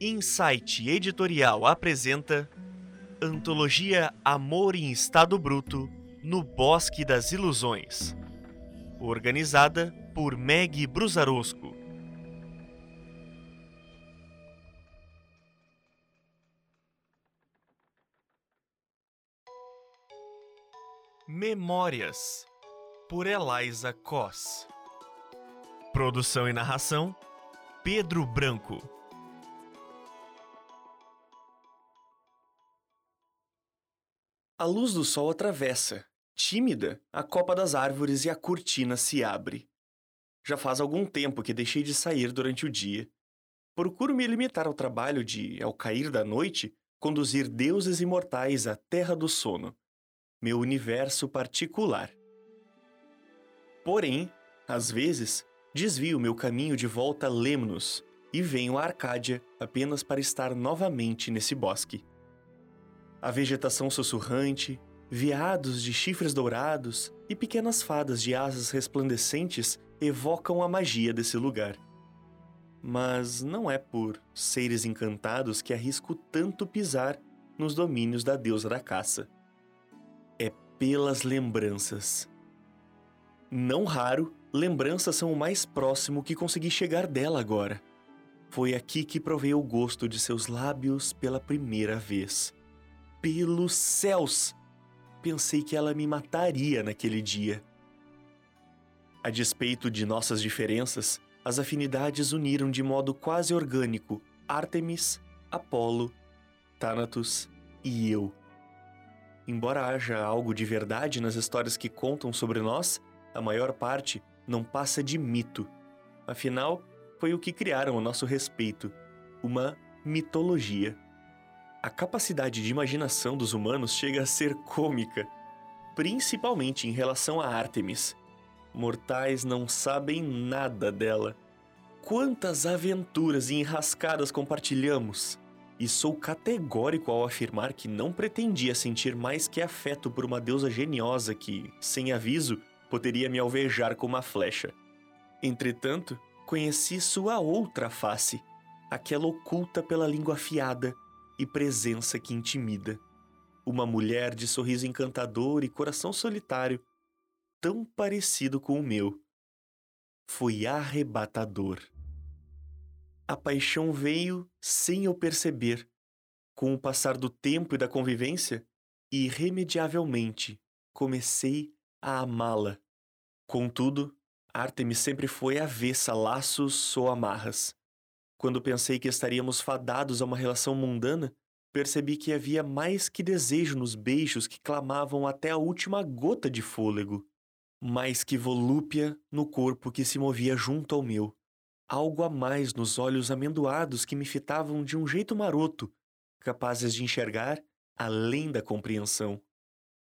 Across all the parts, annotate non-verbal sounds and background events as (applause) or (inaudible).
Insight Editorial apresenta Antologia Amor em Estado Bruto no Bosque das Ilusões. Organizada por Meg Brusarosco. Memórias por Eliza Koss. Produção e narração Pedro Branco. A luz do sol atravessa, tímida, a copa das árvores e a cortina se abre. Já faz algum tempo que deixei de sair durante o dia. Procuro me limitar ao trabalho de, ao cair da noite, conduzir deuses imortais à terra do sono, meu universo particular. Porém, às vezes, desvio meu caminho de volta a Lemnos e venho a Arcádia apenas para estar novamente nesse bosque. A vegetação sussurrante, veados de chifres dourados e pequenas fadas de asas resplandecentes evocam a magia desse lugar. Mas não é por seres encantados que arrisco tanto pisar nos domínios da deusa da caça. É pelas lembranças. Não raro, lembranças são o mais próximo que consegui chegar dela agora. Foi aqui que provei o gosto de seus lábios pela primeira vez pelos céus! Pensei que ela me mataria naquele dia. A despeito de nossas diferenças, as afinidades uniram de modo quase orgânico Artemis, Apolo, Thanatos e eu. Embora haja algo de verdade nas histórias que contam sobre nós, a maior parte não passa de mito. Afinal, foi o que criaram a nosso respeito uma mitologia a capacidade de imaginação dos humanos chega a ser cômica, principalmente em relação a Artemis. Mortais não sabem nada dela. Quantas aventuras e enrascadas compartilhamos! E sou categórico ao afirmar que não pretendia sentir mais que afeto por uma deusa geniosa que, sem aviso, poderia me alvejar com uma flecha. Entretanto, conheci sua outra face, aquela oculta pela língua afiada, e presença que intimida. Uma mulher de sorriso encantador e coração solitário, tão parecido com o meu. Foi arrebatador. A paixão veio sem eu perceber. Com o passar do tempo e da convivência, irremediavelmente comecei a amá-la. Contudo, Artemis sempre foi avessa a laços ou amarras. Quando pensei que estaríamos fadados a uma relação mundana, percebi que havia mais que desejo nos beijos que clamavam até a última gota de fôlego, mais que volúpia no corpo que se movia junto ao meu, algo a mais nos olhos amendoados que me fitavam de um jeito maroto, capazes de enxergar além da compreensão.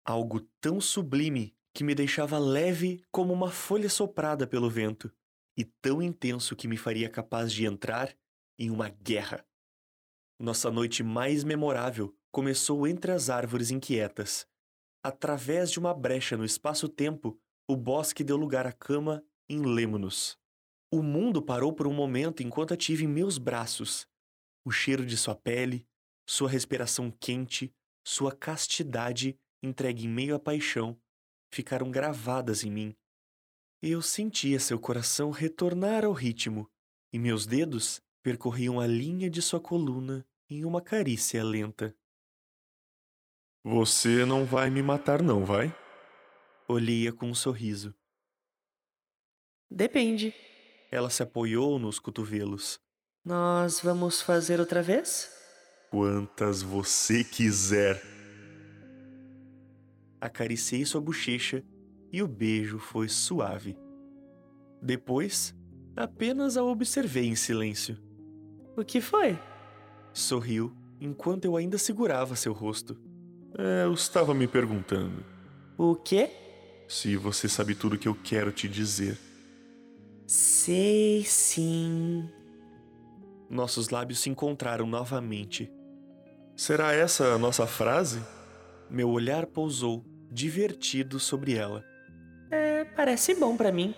Algo tão sublime que me deixava leve como uma folha soprada pelo vento e tão intenso que me faria capaz de entrar em uma guerra. Nossa noite mais memorável começou entre as árvores inquietas. Através de uma brecha no espaço-tempo, o bosque deu lugar à cama em Lemnos. O mundo parou por um momento enquanto a tive em meus braços. O cheiro de sua pele, sua respiração quente, sua castidade entregue em meio à paixão, ficaram gravadas em mim eu sentia seu coração retornar ao ritmo, e meus dedos percorriam a linha de sua coluna em uma carícia lenta. Você não vai me matar, não, vai? Olhei-a com um sorriso. Depende. Ela se apoiou nos cotovelos. Nós vamos fazer outra vez? Quantas você quiser. Acariciei sua bochecha e o beijo foi suave. Depois, apenas a observei em silêncio. O que foi? Sorriu enquanto eu ainda segurava seu rosto. É, eu estava me perguntando. O quê? Se você sabe tudo o que eu quero te dizer. Sei sim. Nossos lábios se encontraram novamente. Será essa a nossa frase? Meu olhar pousou, divertido, sobre ela. É, parece bom para mim.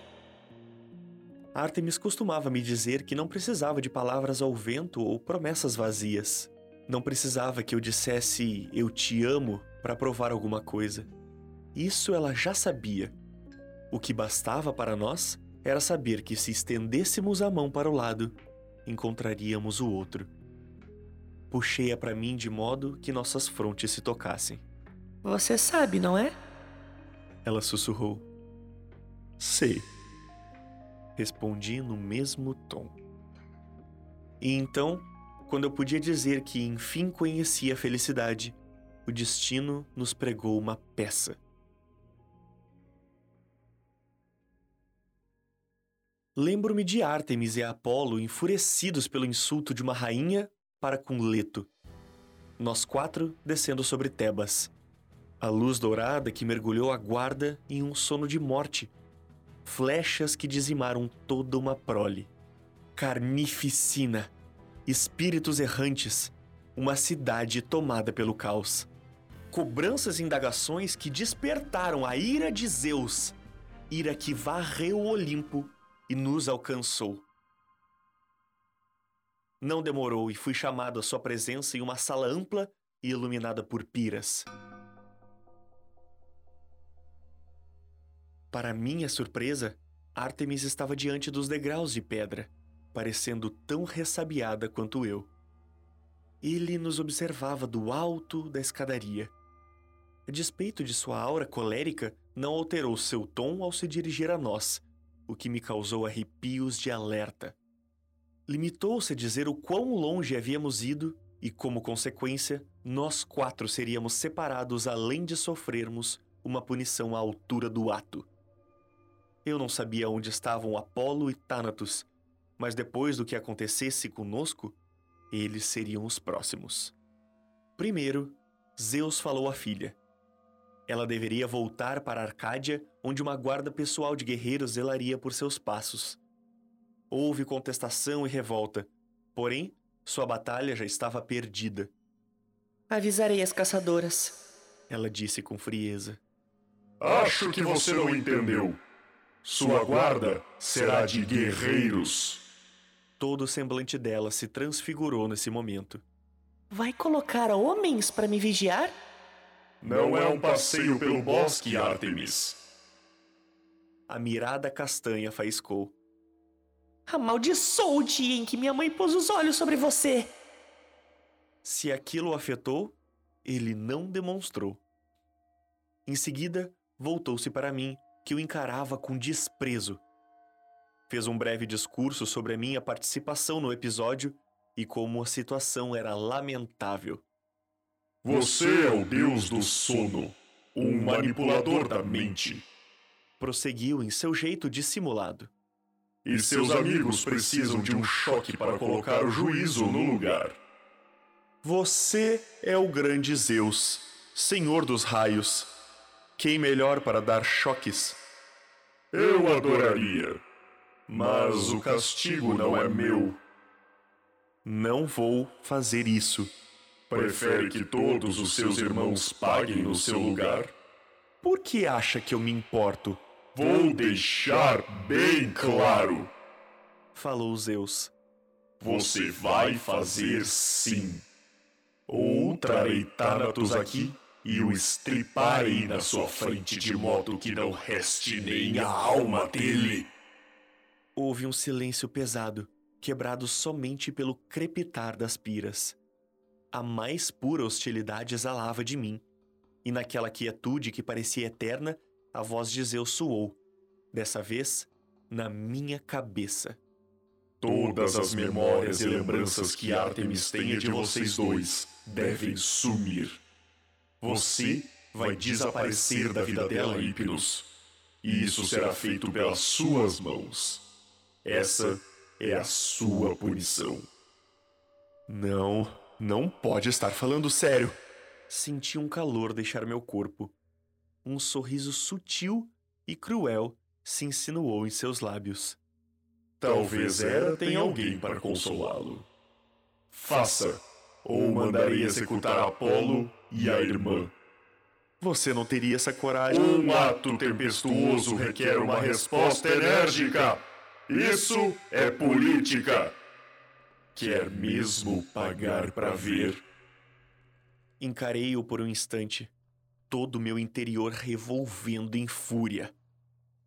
Artemis costumava me dizer que não precisava de palavras ao vento ou promessas vazias. Não precisava que eu dissesse eu te amo para provar alguma coisa. Isso ela já sabia. O que bastava para nós era saber que se estendêssemos a mão para o lado, encontraríamos o outro. Puxei-a para mim de modo que nossas frontes se tocassem. Você sabe, não é? Ela sussurrou. Sei. Respondi no mesmo tom. E então, quando eu podia dizer que enfim conhecia a felicidade, o destino nos pregou uma peça. Lembro-me de Ártemis e Apolo enfurecidos pelo insulto de uma rainha para com Leto. Nós quatro descendo sobre Tebas. A luz dourada que mergulhou a guarda em um sono de morte. Flechas que dizimaram toda uma prole. Carnificina. Espíritos errantes. Uma cidade tomada pelo caos. Cobranças e indagações que despertaram a ira de Zeus. Ira que varreu o Olimpo e nos alcançou. Não demorou e fui chamado à sua presença em uma sala ampla e iluminada por piras. Para minha surpresa, Artemis estava diante dos degraus de pedra, parecendo tão ressabiada quanto eu. Ele nos observava do alto da escadaria. A despeito de sua aura colérica, não alterou seu tom ao se dirigir a nós, o que me causou arrepios de alerta. Limitou-se a dizer o quão longe havíamos ido e, como consequência, nós quatro seríamos separados além de sofrermos uma punição à altura do ato. Eu não sabia onde estavam Apolo e Thanatos, mas depois do que acontecesse conosco, eles seriam os próximos. Primeiro, Zeus falou à filha. Ela deveria voltar para Arcádia, onde uma guarda pessoal de guerreiros zelaria por seus passos. Houve contestação e revolta, porém, sua batalha já estava perdida. Avisarei as caçadoras. Ela disse com frieza. Acho que você não entendeu. Sua guarda será de guerreiros. Todo o semblante dela se transfigurou nesse momento. Vai colocar homens para me vigiar? Não é um passeio pelo bosque, Artemis. A mirada castanha faiscou. Amaldiçoou o dia em que minha mãe pôs os olhos sobre você. Se aquilo o afetou, ele não demonstrou. Em seguida, voltou-se para mim, que o encarava com desprezo. Fez um breve discurso sobre a minha participação no episódio e como a situação era lamentável. Você é o deus do sono, um manipulador da mente. Prosseguiu em seu jeito dissimulado. E seus amigos precisam de um choque para colocar o juízo no lugar. Você é o grande Zeus, senhor dos raios. Quem melhor para dar choques? Eu adoraria, mas o castigo não é meu. Não vou fazer isso. Prefere que todos os seus irmãos paguem no seu lugar? Por que acha que eu me importo? Vou deixar bem claro. Falou Zeus. Você vai fazer sim. Ou trarei Thanatos aqui e o estriparei na sua frente de modo que não reste nem a alma dele. Houve um silêncio pesado, quebrado somente pelo crepitar das piras a mais pura hostilidade exalava de mim. E naquela quietude que parecia eterna, a voz de Zeus soou, dessa vez na minha cabeça. Todas as memórias e lembranças que Artemis tenha de vocês dois devem sumir. Você vai desaparecer da vida dela, Hipnos. E isso será feito pelas suas mãos. Essa é a sua punição. Não, não pode estar falando sério. Senti um calor deixar meu corpo. Um sorriso sutil e cruel se insinuou em seus lábios. Talvez Hera tenha alguém para consolá-lo. Faça, ou mandarei executar Apolo e a irmã. Você não teria essa coragem. Um ato tempestuoso requer uma resposta enérgica. Isso é política! Quer mesmo pagar para ver? Encarei-o por um instante, todo o meu interior revolvendo em fúria.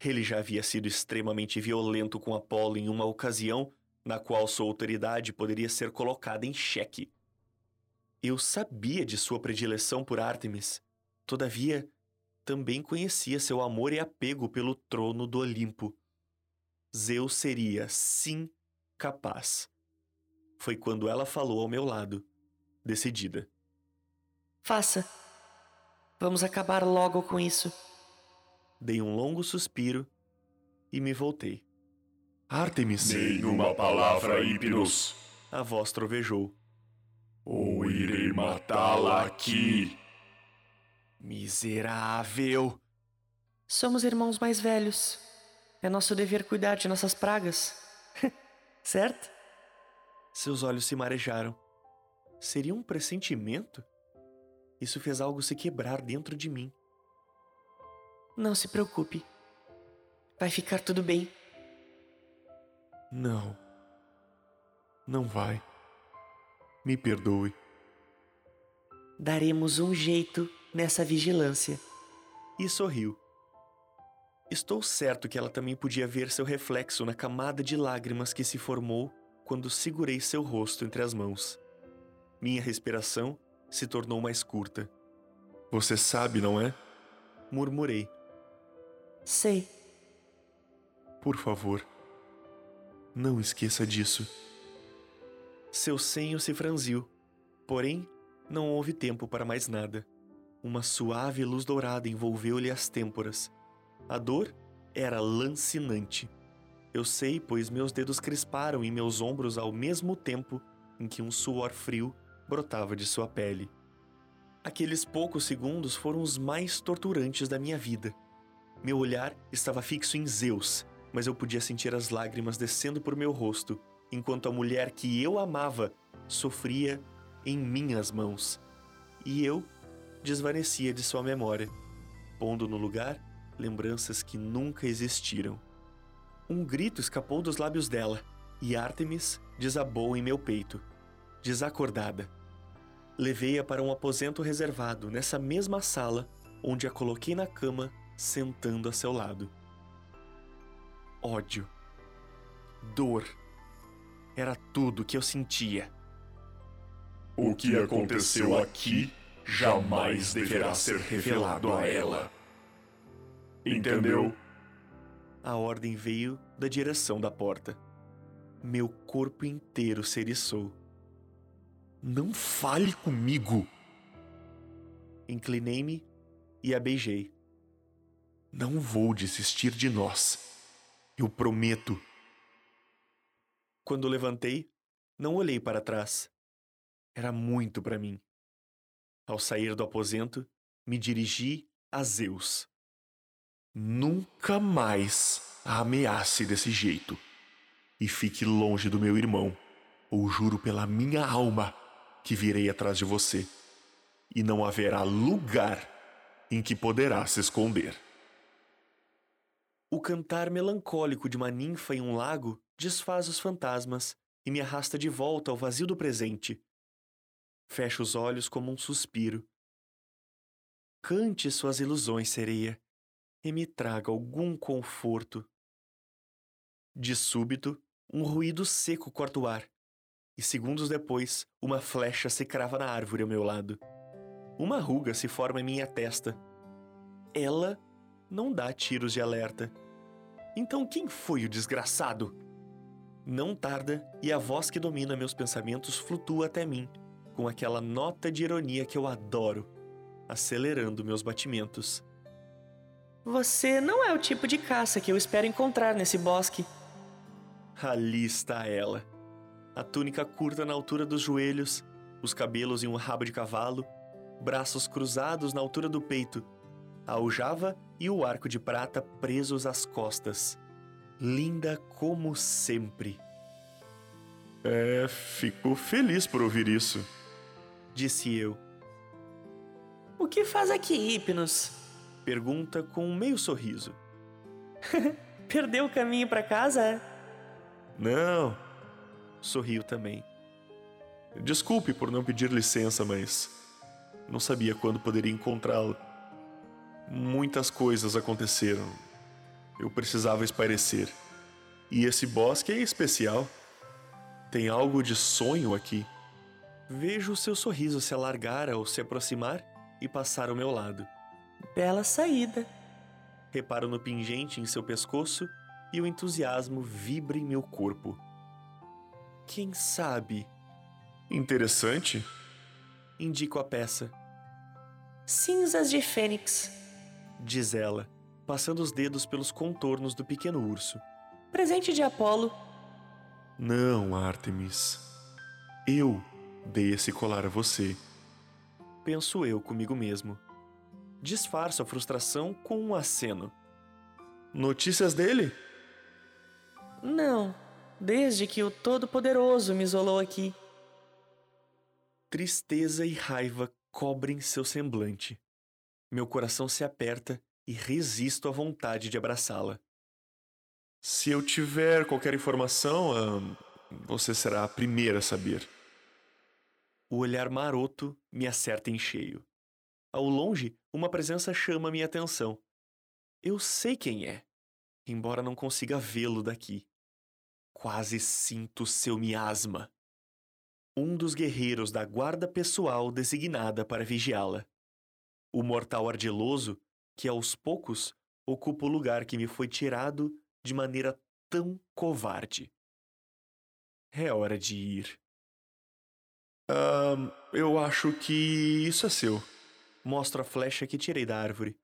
Ele já havia sido extremamente violento com Apolo em uma ocasião na qual sua autoridade poderia ser colocada em xeque. Eu sabia de sua predileção por Ártemis, todavia, também conhecia seu amor e apego pelo trono do Olimpo. Zeus seria, sim, capaz. Foi quando ela falou ao meu lado, decidida. Faça. Vamos acabar logo com isso. Dei um longo suspiro e me voltei. Artemis! Nenhuma palavra, Hipnos! A voz trovejou. Ou irei matá-la aqui! Miserável! Somos irmãos mais velhos. É nosso dever cuidar de nossas pragas. (laughs) certo? Seus olhos se marejaram. Seria um pressentimento? Isso fez algo se quebrar dentro de mim. Não se preocupe. Vai ficar tudo bem. Não. Não vai. Me perdoe. Daremos um jeito nessa vigilância. E sorriu. Estou certo que ela também podia ver seu reflexo na camada de lágrimas que se formou quando segurei seu rosto entre as mãos. Minha respiração se tornou mais curta. Você sabe, não é? Murmurei. Sei. Por favor, não esqueça disso. Seu senho se franziu, porém não houve tempo para mais nada. Uma suave luz dourada envolveu-lhe as têmporas. A dor era lancinante. Eu sei, pois meus dedos crisparam em meus ombros ao mesmo tempo em que um suor frio brotava de sua pele. Aqueles poucos segundos foram os mais torturantes da minha vida. Meu olhar estava fixo em Zeus, mas eu podia sentir as lágrimas descendo por meu rosto, enquanto a mulher que eu amava sofria em minhas mãos. E eu desvanecia de sua memória, pondo no lugar lembranças que nunca existiram. Um grito escapou dos lábios dela e Ártemis desabou em meu peito, desacordada. Levei-a para um aposento reservado nessa mesma sala onde a coloquei na cama, sentando a seu lado. Ódio, dor, era tudo que eu sentia. O que aconteceu aqui jamais deverá ser revelado a ela. Entendeu? A ordem veio da direção da porta. Meu corpo inteiro se eriçou. Não fale comigo! Inclinei-me e a beijei. Não vou desistir de nós. Eu prometo. Quando levantei, não olhei para trás. Era muito para mim. Ao sair do aposento, me dirigi a Zeus. Nunca mais a ameace desse jeito. E fique longe do meu irmão, ou juro pela minha alma que virei atrás de você. E não haverá lugar em que poderá se esconder. O cantar melancólico de uma ninfa em um lago desfaz os fantasmas e me arrasta de volta ao vazio do presente. Fecho os olhos como um suspiro. Cante suas ilusões, sereia, e me traga algum conforto. De súbito, um ruído seco corta o ar, e segundos depois, uma flecha se crava na árvore ao meu lado. Uma ruga se forma em minha testa. Ela não dá tiros de alerta. Então quem foi o desgraçado? Não tarda e a voz que domina meus pensamentos flutua até mim, com aquela nota de ironia que eu adoro, acelerando meus batimentos. Você não é o tipo de caça que eu espero encontrar nesse bosque. Ali está ela. A túnica curta na altura dos joelhos, os cabelos em um rabo de cavalo, braços cruzados na altura do peito, a aljava e o arco de prata presos às costas. Linda como sempre. É, fico feliz por ouvir isso, disse eu. O que faz aqui, Hipnos? Pergunta com um meio sorriso. (laughs) Perdeu o caminho para casa, é? Não, sorriu também. Desculpe por não pedir licença, mas não sabia quando poderia encontrá-lo. Muitas coisas aconteceram. Eu precisava espairecer. E esse bosque é especial. Tem algo de sonho aqui. Vejo o seu sorriso se alargar ao se aproximar e passar ao meu lado. Bela saída. Reparo no pingente em seu pescoço e o entusiasmo vibra em meu corpo. Quem sabe? Interessante. Indico a peça. Cinzas de fênix, diz ela, passando os dedos pelos contornos do pequeno urso. Presente de Apolo. Não, Artemis. Eu dei esse colar a você. Penso eu comigo mesmo. Disfarço a frustração com um aceno. Notícias dele? Não, desde que o Todo-Poderoso me isolou aqui. Tristeza e raiva cobrem seu semblante. Meu coração se aperta e resisto à vontade de abraçá-la. Se eu tiver qualquer informação, você será a primeira a saber. O olhar maroto me acerta em cheio. Ao longe, uma presença chama minha atenção. Eu sei quem é, embora não consiga vê-lo daqui. Quase sinto seu miasma. Um dos guerreiros da guarda pessoal designada para vigiá-la. O mortal ardiloso que, aos poucos, ocupa o lugar que me foi tirado de maneira tão covarde. É hora de ir. Uh, eu acho que isso é seu. Mostro a flecha que tirei da árvore.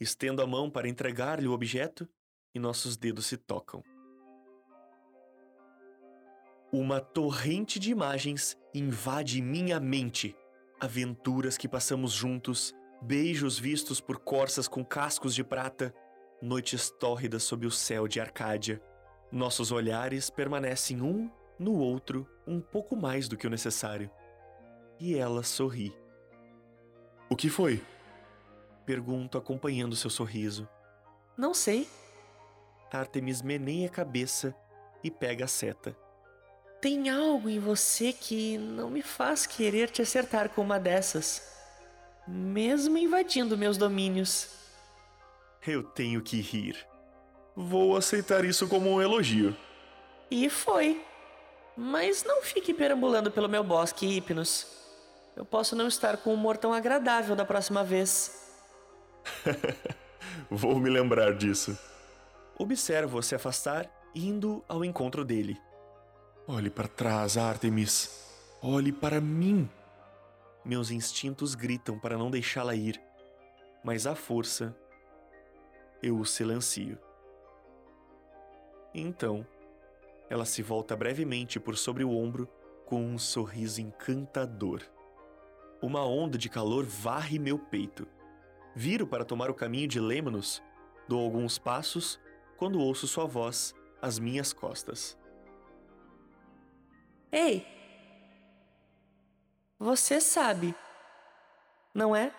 Estendo a mão para entregar-lhe o objeto e nossos dedos se tocam. Uma torrente de imagens invade minha mente. Aventuras que passamos juntos, beijos vistos por corças com cascos de prata, noites tórridas sob o céu de Arcádia. Nossos olhares permanecem um no outro um pouco mais do que o necessário. E ela sorri. O que foi? Pergunto, acompanhando seu sorriso. Não sei. Artemis meneia a cabeça e pega a seta. Tem algo em você que não me faz querer te acertar com uma dessas, mesmo invadindo meus domínios. Eu tenho que rir. Vou aceitar isso como um elogio. E foi. Mas não fique perambulando pelo meu bosque, Hipnos. Eu posso não estar com um humor tão agradável da próxima vez. (laughs) Vou me lembrar disso. Observo-a se afastar, indo ao encontro dele. Olhe para trás, Artemis. Olhe para mim. Meus instintos gritam para não deixá-la ir, mas à força eu o silencio. Então, ela se volta brevemente por sobre o ombro com um sorriso encantador. Uma onda de calor varre meu peito. Viro para tomar o caminho de Lemnos, dou alguns passos quando ouço sua voz às minhas costas. Ei! Você sabe, não é?